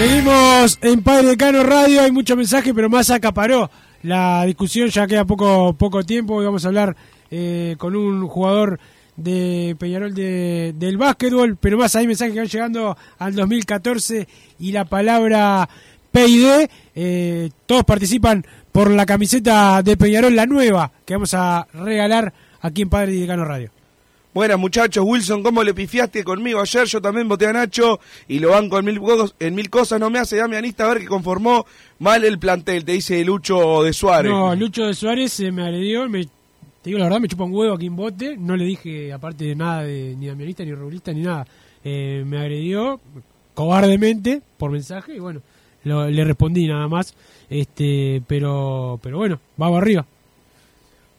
Seguimos en Padre Decano Radio, hay mucho mensaje, pero más acaparó la discusión, ya queda poco, poco tiempo y vamos a hablar eh, con un jugador de Peñarol de, del básquetbol, pero más hay mensajes que van llegando al 2014 y la palabra PID, eh, todos participan por la camiseta de Peñarol, la nueva, que vamos a regalar aquí en Padre Decano Radio. Buenas muchachos, Wilson, ¿cómo le pifiaste conmigo ayer? Yo también voté a Nacho y lo banco en mil, en mil cosas. No me hace damianista ver que conformó mal el plantel, te dice Lucho de Suárez. No, Lucho de Suárez eh, me agredió, me, te digo la verdad, me chupa un huevo aquí en bote, no le dije aparte de nada de ni damianista, ni rubulista, ni nada. Eh, me agredió cobardemente por mensaje y bueno, lo- le respondí nada más. este Pero pero bueno, vamos arriba.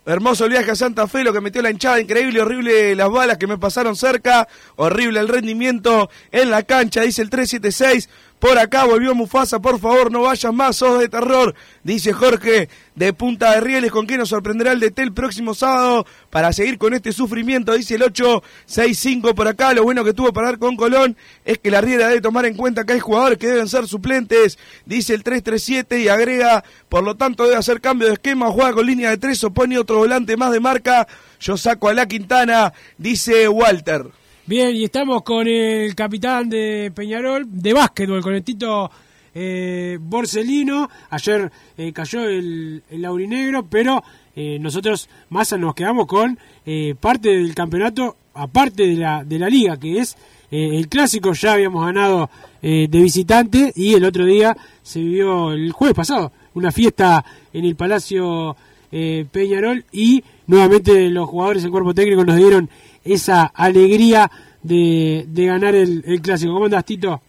Hermoso el viaje a Santa Fe, lo que metió la hinchada, increíble, horrible las balas que me pasaron cerca, horrible el rendimiento en la cancha, dice el 376. Por acá. Volvió Mufasa, por favor, no vayas más, sos de terror. Dice Jorge de Punta de Rieles, ¿con qué nos sorprenderá el DT el próximo sábado para seguir con este sufrimiento? Dice el 865 por acá. Lo bueno que tuvo para dar con Colón es que la Riera debe tomar en cuenta que hay jugadores que deben ser suplentes. Dice el 337 y agrega, por lo tanto debe hacer cambio de esquema, juega con línea de tres o pone otro volante más de marca. Yo saco a la Quintana, dice Walter. Bien, y estamos con el capitán de Peñarol de básquetbol, con el Tito eh, Borsellino. Ayer eh, cayó el, el laurinegro, pero eh, nosotros más nos quedamos con eh, parte del campeonato, aparte de la, de la liga, que es eh, el clásico. Ya habíamos ganado de visitante y el otro día se vivió el jueves pasado una fiesta en el Palacio Peñarol y nuevamente los jugadores del cuerpo técnico nos dieron esa alegría de, de ganar el, el clásico. ¿Cómo andas, Tito?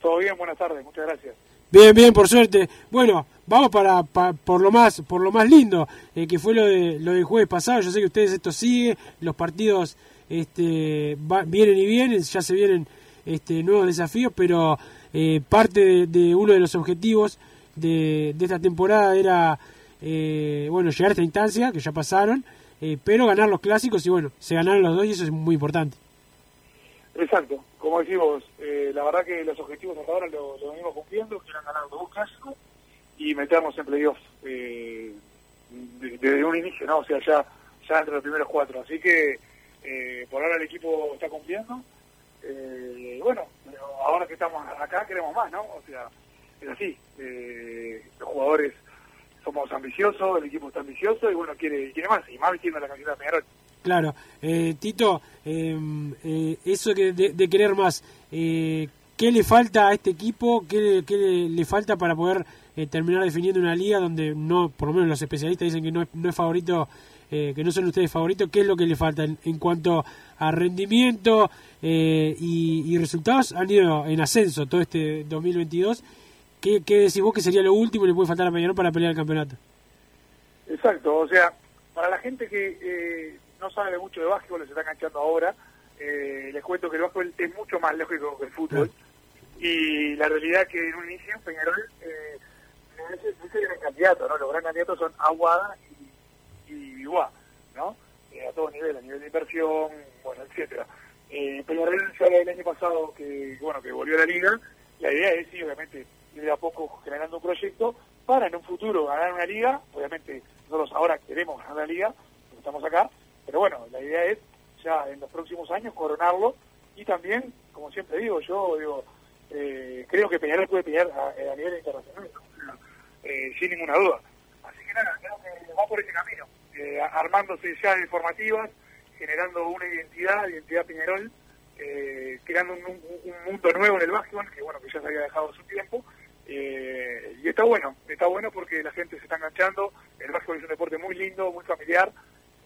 Todo bien, buenas tardes, muchas gracias. Bien, bien, por suerte. Bueno, vamos para, pa- por lo más por lo más lindo, eh, que fue lo de lo del jueves pasado. Yo sé que ustedes esto sigue, los partidos este, va- vienen y vienen, ya se vienen este, nuevos desafíos, pero eh, parte de, de uno de los objetivos de, de esta temporada era eh, bueno llegar a esta instancia, que ya pasaron, eh, pero ganar los clásicos y bueno, se ganaron los dos y eso es muy importante. Exacto, como decimos, eh, la verdad que los objetivos hasta ahora lo, lo venimos cumpliendo, que eran ganar los dos clásicos y meternos en playoffs eh, de- desde un inicio, ¿no? O sea, ya, ya entre los primeros cuatro. Así que eh, por ahora el equipo está cumpliendo. Eh, bueno, ahora que estamos acá queremos más, ¿no? O sea, es así. Los jugadores somos ambiciosos, el equipo está ambicioso y bueno, quiere, quiere más. Y más vistiendo la camiseta de Peñarol. Claro, eh, Tito, eh, eh, eso de, de querer más, eh, ¿qué le falta a este equipo? ¿Qué, le- qué le, falta para poder eh, terminar definiendo una liga donde no, por lo menos los especialistas dicen que no es, no es favorito, eh, que no son ustedes favoritos? ¿Qué es lo que le falta en, en cuanto a rendimiento y, y resultados? Han ido en ascenso todo este 2022. ¿Qué, ¿Qué decís vos que sería lo último que le puede faltar a Peñarol para pelear el campeonato? Exacto, o sea, para la gente que eh, no sabe mucho de básquetbol, se está enganchando ahora, eh, les cuento que el básquetbol es mucho más lógico que el fútbol. Y la realidad es que en un inicio Peñarol eh, no es, no es el gran candidato, ¿no? Los gran candidatos son Aguada y, y Biguá, ¿no? Eh, a todo nivel, a nivel de inversión, bueno, etcétera. Eh, Peñarol ya el año pasado que, bueno, que volvió a la liga, la idea es, sí, obviamente, ir de a poco generando un proyecto para en un futuro ganar una liga, obviamente nosotros ahora queremos ganar la liga, estamos acá, pero bueno, la idea es ya en los próximos años coronarlo y también, como siempre digo, yo digo, eh, creo que Peñarol puede pelear a, nivel internacional, eh, sin ninguna duda. Así que nada, creo que va por ese camino, eh, armándose ya de formativas, generando una identidad, identidad Peñarol, eh, creando un, un- un mundo nuevo en el básquetbol, que bueno, que ya se había dejado su tiempo, eh, y está bueno, está bueno porque la gente se está enganchando, el básquetbol es un deporte muy lindo, muy familiar,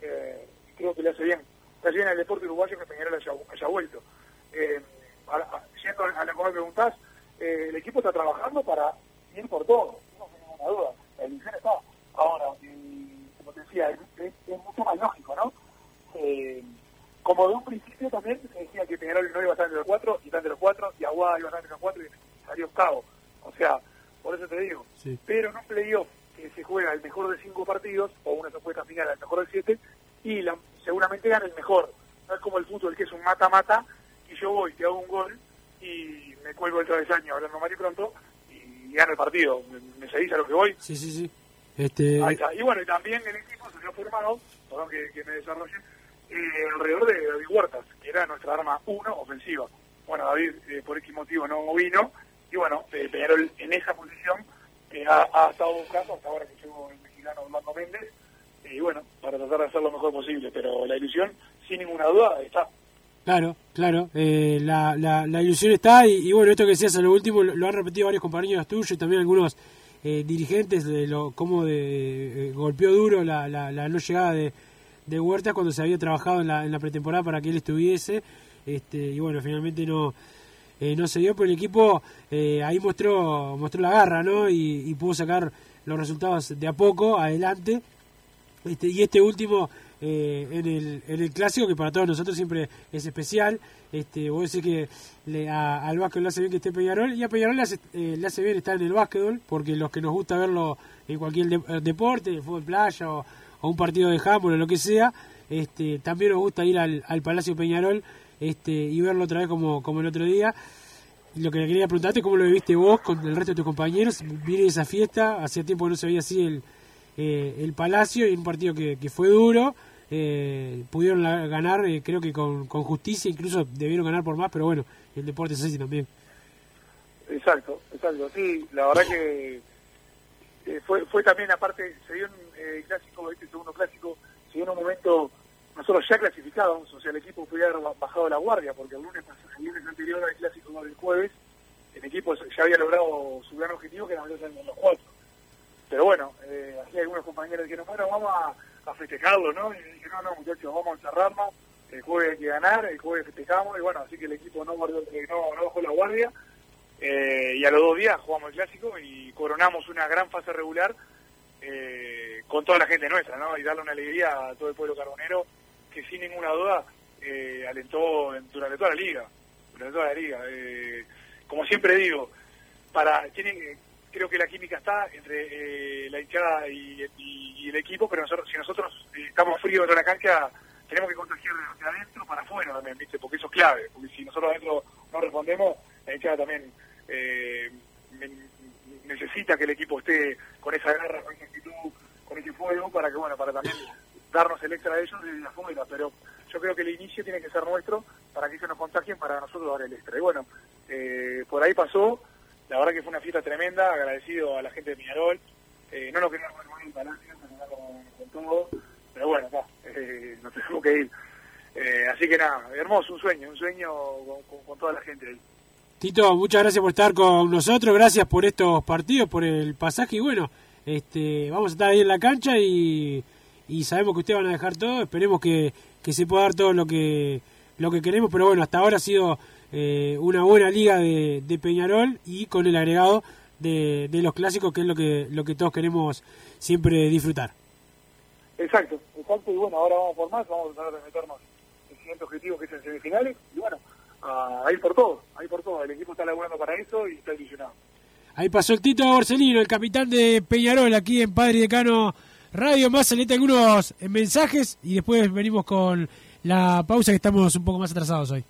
eh, creo que le hace bien, hace bien al deporte uruguayo que Peñarol haya, vuelto. Eh, a, a- a eh, el equipo está trabajando para ir por todo, no tengo ninguna duda, la ilusión está. Ahora, y, como te decía, es, mucho más lógico, ¿no? Como de un principio también se decía que Peñarol no iba a estar entre los cuatro, y está entre los cuatro, y Aguada iba a estar entre los cuatro, y salió octavo. O sea, por eso te digo. Sí. Pero en un playoff que se juega el mejor de cinco partidos, o una supuesta final al mejor de siete, y la- seguramente gana el mejor. No es como el fútbol que es un mata-mata, y yo voy, te hago un gol, y me cuelgo el travesaño hablando mal y pronto, y gano el partido. ¿Me, me seguís a lo que voy? Sí, sí, sí. Este, Ahí está. Y bueno, y también el equipo se ha formado, perdón que, que me desarrolle, eh, alrededor de David Huertas, que era nuestra arma uno ofensiva. Bueno, David eh, por X motivo no vino, y bueno, Peñarol en esa posición eh, ha, ha estado buscando hasta ahora que llegó el mexicano Blanco Méndez, y bueno, para tratar de hacer lo mejor posible, pero la ilusión, sin ninguna duda, está. Claro, claro, eh, la, la, la ilusión está y, bueno, esto que decías a lo último lo, lo han repetido varios compañeros tuyos y también algunos eh, dirigentes de lo cómo de, eh, golpeó duro la, la, la no llegada de, de Huerta cuando se había trabajado en la, en la pretemporada para que él estuviese este, y bueno, finalmente no eh, no se dio, pero el equipo eh, ahí mostró mostró la garra, ¿no? Y, y pudo sacar los resultados de a poco adelante Este, y este último eh, en, el, en el clásico, que para todos nosotros siempre es especial. Este, vos decís que le, a- al básquetbol le hace bien que esté Peñarol, y a Peñarol le hace, eh, le hace bien estar en el básquetbol, porque los que nos gusta verlo en cualquier de- deporte, fútbol playa o, o un partido de handball o lo que sea, este, también nos gusta ir al, al Palacio Peñarol este, y verlo otra vez como, como el otro día. Lo que le quería preguntarte es cómo lo viviste vos con el resto de tus compañeros. Viene esa fiesta, hacía tiempo que no se veía así el, eh, el Palacio y un partido que, que fue duro. eh, pudieron la- ganar, eh, creo que con, con justicia, incluso debieron ganar por más, pero bueno, el deporte es así también. Exacto, exacto. Sí, la verdad que eh, fue fue también, aparte, se dio un clásico, este segundo clásico, se dio en un momento, nosotros ya clasificábamos, o sea, el equipo podía haber ba- bajado la guardia, porque el lunes, pas- el lunes anterior al clásico del jueves, el equipo ya había logrado su gran objetivo, que era meterse en los cuatro. Pero bueno, eh, así algunos compañeros dijeron, bueno, vamos a, festejarlo, ¿no? Y dije, no, no, muchachos, vamos a encerrarnos, el jueves hay que ganar, el jueves festejamos, y bueno, así que el equipo no, guardó- eh, no bajó la guardia, eh, y a los dos días jugamos el clásico y coronamos una gran fase regular eh, con toda la gente nuestra, ¿no? Y darle una alegría a todo el pueblo carbonero que sin ninguna duda eh, alentó en- durante toda la liga, durante toda la liga. Eh, como siempre digo, para tienen, eh, creo que la química está entre eh, la hinchada y, el equipo, pero nosotros, si nosotros eh, estamos fríos dentro de la cancha, tenemos que contagiar de, de adentro para afuera también, ¿viste? Porque eso es clave, porque si nosotros adentro no respondemos, la hinchada también eh, necesita que el equipo esté con esa garra, con esa actitud, con ese fuego, para que, bueno, para también darnos el extra de ellos desde afuera, pero yo creo que el inicio tiene que ser nuestro para que ellos nos contagien para nosotros dar el extra. Y bueno, eh, por ahí pasó, la verdad que fue una fiesta tremenda, agradecido a la gente de Miñarol, eh, no nos queríamos muy en Palacio, con, todo, pero bueno, está, eh, nos tenemos que ir. Eh, así que nada, hermoso, un sueño, un sueño con, con- con toda la gente ahí. Tito, muchas gracias por estar con nosotros, gracias por estos partidos, por el pasaje y bueno, este, vamos a estar ahí en la cancha y, y sabemos que ustedes van a dejar todo, esperemos que, que se pueda dar todo lo que lo que queremos, pero bueno, hasta ahora ha sido eh, una buena liga de, de Peñarol y con el agregado de, de los clásicos, que es lo que lo que todos queremos siempre disfrutar. Exacto, exacto, y bueno, ahora vamos por más, vamos a tratar de meternos en el siguiente objetivo que es en semifinales, y bueno, a, a ir por todo, a ir por todo, el equipo está laburando para eso y está ilusionado. Ahí pasó el Tito Borsellino, el capitán de Peñarol, aquí en Padre Decano Radio. Más se algunos eh, mensajes y después venimos con la pausa que estamos un poco más atrasados hoy.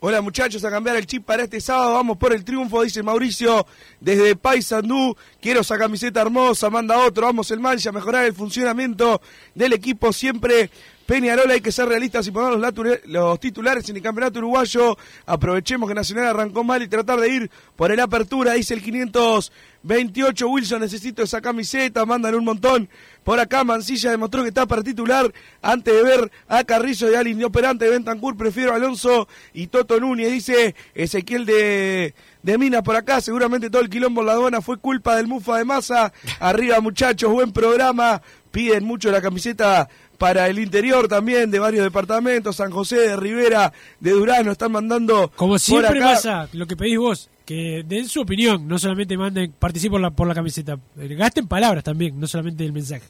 Hola muchachos, a cambiar el chip para este sábado, vamos por el triunfo, dice Mauricio desde Paysandú, quiero esa camiseta hermosa, manda otro, vamos el mal, a mejorar el funcionamiento del equipo, siempre Peñarol hay que ser realistas y poner los, titulares en el campeonato uruguayo, aprovechemos que Nacional arrancó mal y tratar de ir por el apertura, dice el 528, Wilson necesito esa camiseta, mandan un montón, por acá Mancilla demostró que está para titular, antes de ver a Carrizo y al inoperante de Bentancur, prefiero a Alonso y Toto Núñez, dice Ezequiel de, de Minas por acá, seguramente todo el quilombo en la aduana fue culpa del Mufa de Masa, arriba muchachos, buen programa, piden mucho la camiseta para el interior también de varios departamentos, San José, de Rivera, de Durano, están mandando Como por siempre acá. pasa, lo que pedís vos, que den su opinión, no solamente manden, participen por la, por la camiseta, Eh, gasten palabras también, no solamente el mensaje.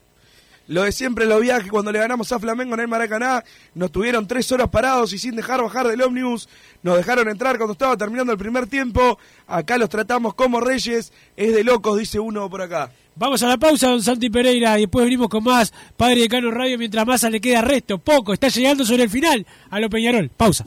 Lo de siempre, los viajes, cuando le ganamos a Flamengo en el Maracaná, nos tuvieron tres horas parados y sin dejar bajar del ómnibus, nos dejaron entrar cuando estaba terminando el primer tiempo, acá los tratamos como reyes, es de locos, dice uno por acá. Vamos a la pausa, don Santi Pereira, y después venimos con más Padre de Cano Radio, mientras más le queda resto, poco, está llegando sobre el final a lo Peñarol. Pausa.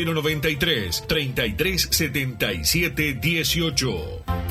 093 33 77 18.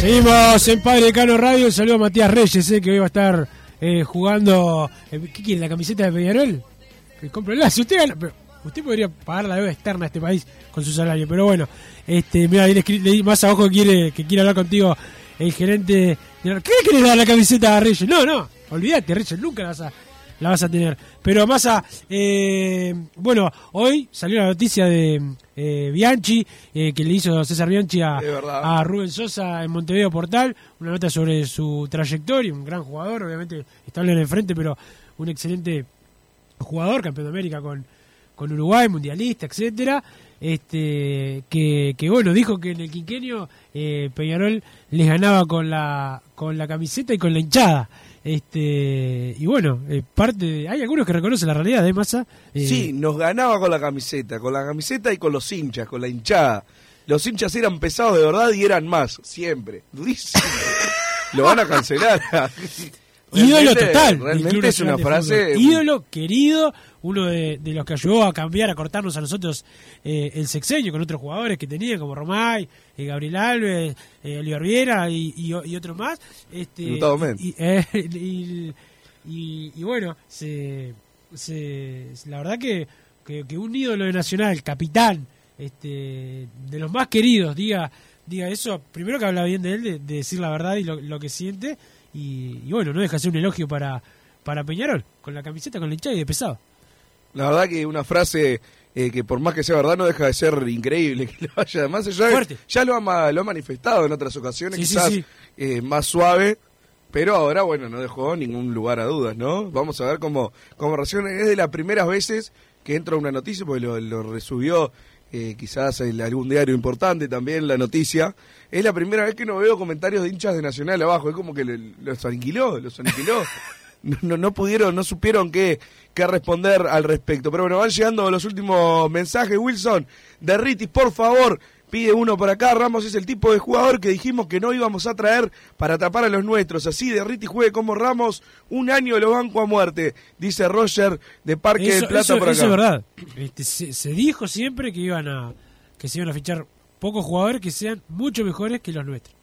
Seguimos en Padre Decano Radio. Un saludo a Matías Reyes, eh, que hoy va a estar eh, jugando. eh, ¿Qué quiere? ¿La camiseta de Peñarol? Que cómprela. Si usted gana. Usted podría pagar la deuda externa a este país con su salario, pero bueno, este, mira, le, le di más abajo que quiere, que quiere hablar contigo el gerente. ¿Qué querés dar la camiseta a Reyes? No, no, olvídate, Reyes, nunca la vas a, la vas a tener. Pero Massa, eh, bueno, hoy salió la noticia de eh, Bianchi, eh, que le hizo César Bianchi a, a Rubén Sosa en Montevideo Portal, una nota sobre su trayectoria, un gran jugador, obviamente estable en el frente, pero un excelente jugador, campeón de América con, con Uruguay, mundialista, etcétera, este que, que bueno, dijo que en el quinquenio eh, Peñarol les ganaba con la con la camiseta y con la hinchada. Este y bueno, eh, parte hay algunos que reconocen la realidad de Massa. eh, Sí, nos ganaba con la camiseta, con la camiseta y con los hinchas, con la hinchada. Los hinchas eran pesados de verdad y eran más, siempre. Durísimo. Lo van a cancelar. ídolo total. Realmente es una frase. Ídolo, querido, uno de, de los que ayudó a cambiar, a cortarnos a nosotros eh, el sexenio con otros jugadores que tenían, como Romay, eh, Gabriel Alves, eh, Oliver Viera y, y, y otros más. Este, eh, y- y- y bueno, se, se- la verdad que, que, que un ídolo de Nacional, capitán, este, de los más queridos, diga diga eso, primero que habla bien de él, de, de decir la verdad y lo, lo que siente, y, y bueno, no deja de ser un elogio para, para Peñarol, con la camiseta, con la hinchada y de pesado. La verdad que una frase eh, que por más que sea verdad no deja de ser increíble que lo haya. Además, ya, Fuerte. ya lo, ha, lo ha manifestado en otras ocasiones, Sí, sí, quizás sí. eh, más suave, pero ahora, bueno, no dejó ningún lugar a dudas, ¿no? Vamos a ver cómo, cómo reacciona. Es de las primeras veces que entra una noticia, porque lo, lo resubió eh, quizás algún diario importante también la noticia. Es la primera vez que no veo comentarios de hinchas de Nacional abajo, es como que le- los aniquiló, los aniquiló. no, no, no pudieron, no supieron qué, qué responder al respecto. Pero bueno, van llegando los últimos mensajes. Wilson, de Ritis, por favor, pide uno por acá. Ramos es el tipo de jugador que dijimos que no íbamos a traer para atrapar a los nuestros. Así de Ritis juegue como Ramos, un año lo banco a muerte, dice Roger de Parque Eso, del Plata eso- por acá. eso es verdad. Este, se, se dijo siempre que iban a que se iban a fichar pocos jugadores que sean mucho mejores que los nuestros.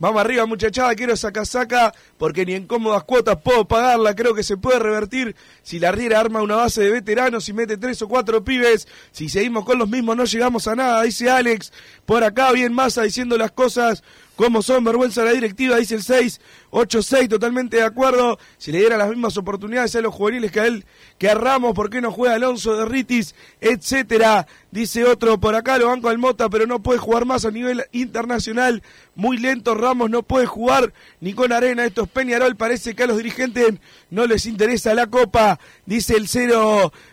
Vamos arriba, muchachada, quiero saca saca, porque ni en cómodas cuotas puedo pagarla. Creo que se puede revertir si la Riera arma una base de veteranos y mete tres o cuatro pibes. Si seguimos con los mismos, no llegamos a nada, dice Alex. Por acá, bien masa, diciendo las cosas como son. Vergüenza la directiva, dice el 6. 8-6, totalmente de acuerdo. Si le diera las mismas oportunidades a los juveniles que a él, que a Ramos, ¿por qué no juega Alonso de Ritis, etcétera? Dice otro, por acá lo banco al Mota, pero no puede jugar más a nivel internacional. Muy lento, Ramos no puede jugar ni con arena. Esto es Peñarol, parece que a los dirigentes no les interesa la copa. Dice el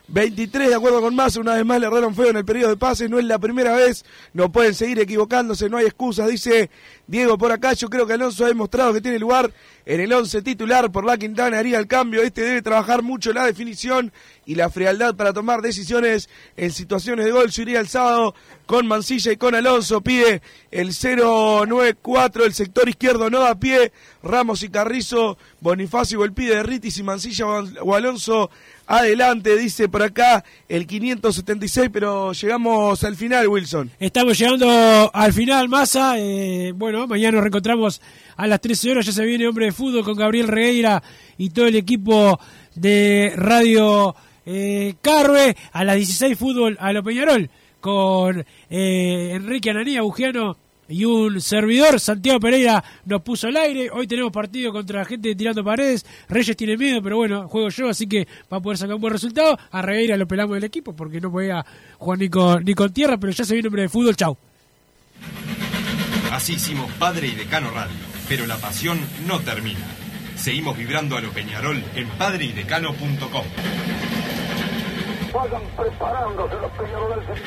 0-23, de acuerdo con más, una vez más le erraron feo en el periodo de pases, no es la primera vez, no pueden seguir equivocándose, no hay excusas, dice Diego por acá, yo creo que Alonso ha demostrado que tiene lugar en el 11 titular, por la Quintana haría el cambio, este debe trabajar mucho la definición y la frialdad para tomar decisiones en situaciones de gol, yo iría el sábado con Mancilla y con Alonso, pide el 094, el sector izquierdo no da pie, Ramos y Carrizo, Bonifacio y el pide de Ritis y Mancilla o Alonso, adelante, dice por acá el 576, pero llegamos al final, Wilson. Estamos llegando al final, Massa. Eh, bueno, mañana nos reencontramos a las 13 horas. Ya se viene Hombre de Fútbol con Gabriel Regueira y todo el equipo de Radio eh, Carve. A las 16 Fútbol a lo Peñarol con eh, Enrique Ananía Bugiano y un servidor, Santiago Pereira, nos puso al aire. Hoy tenemos partido contra gente tirando paredes. Reyes tiene miedo, pero bueno, juego yo, así que va a poder sacar un buen resultado. A Regueira lo pelamos del equipo porque no podía jugar ni con, ni con tierra, pero ya se viene hombre de fútbol. Chau. Así hicimos Padre y Decano Radio, pero la pasión no termina. Seguimos vibrando a lo Peñarol en padreidecano.com. Vayan preparándose los peñaroles.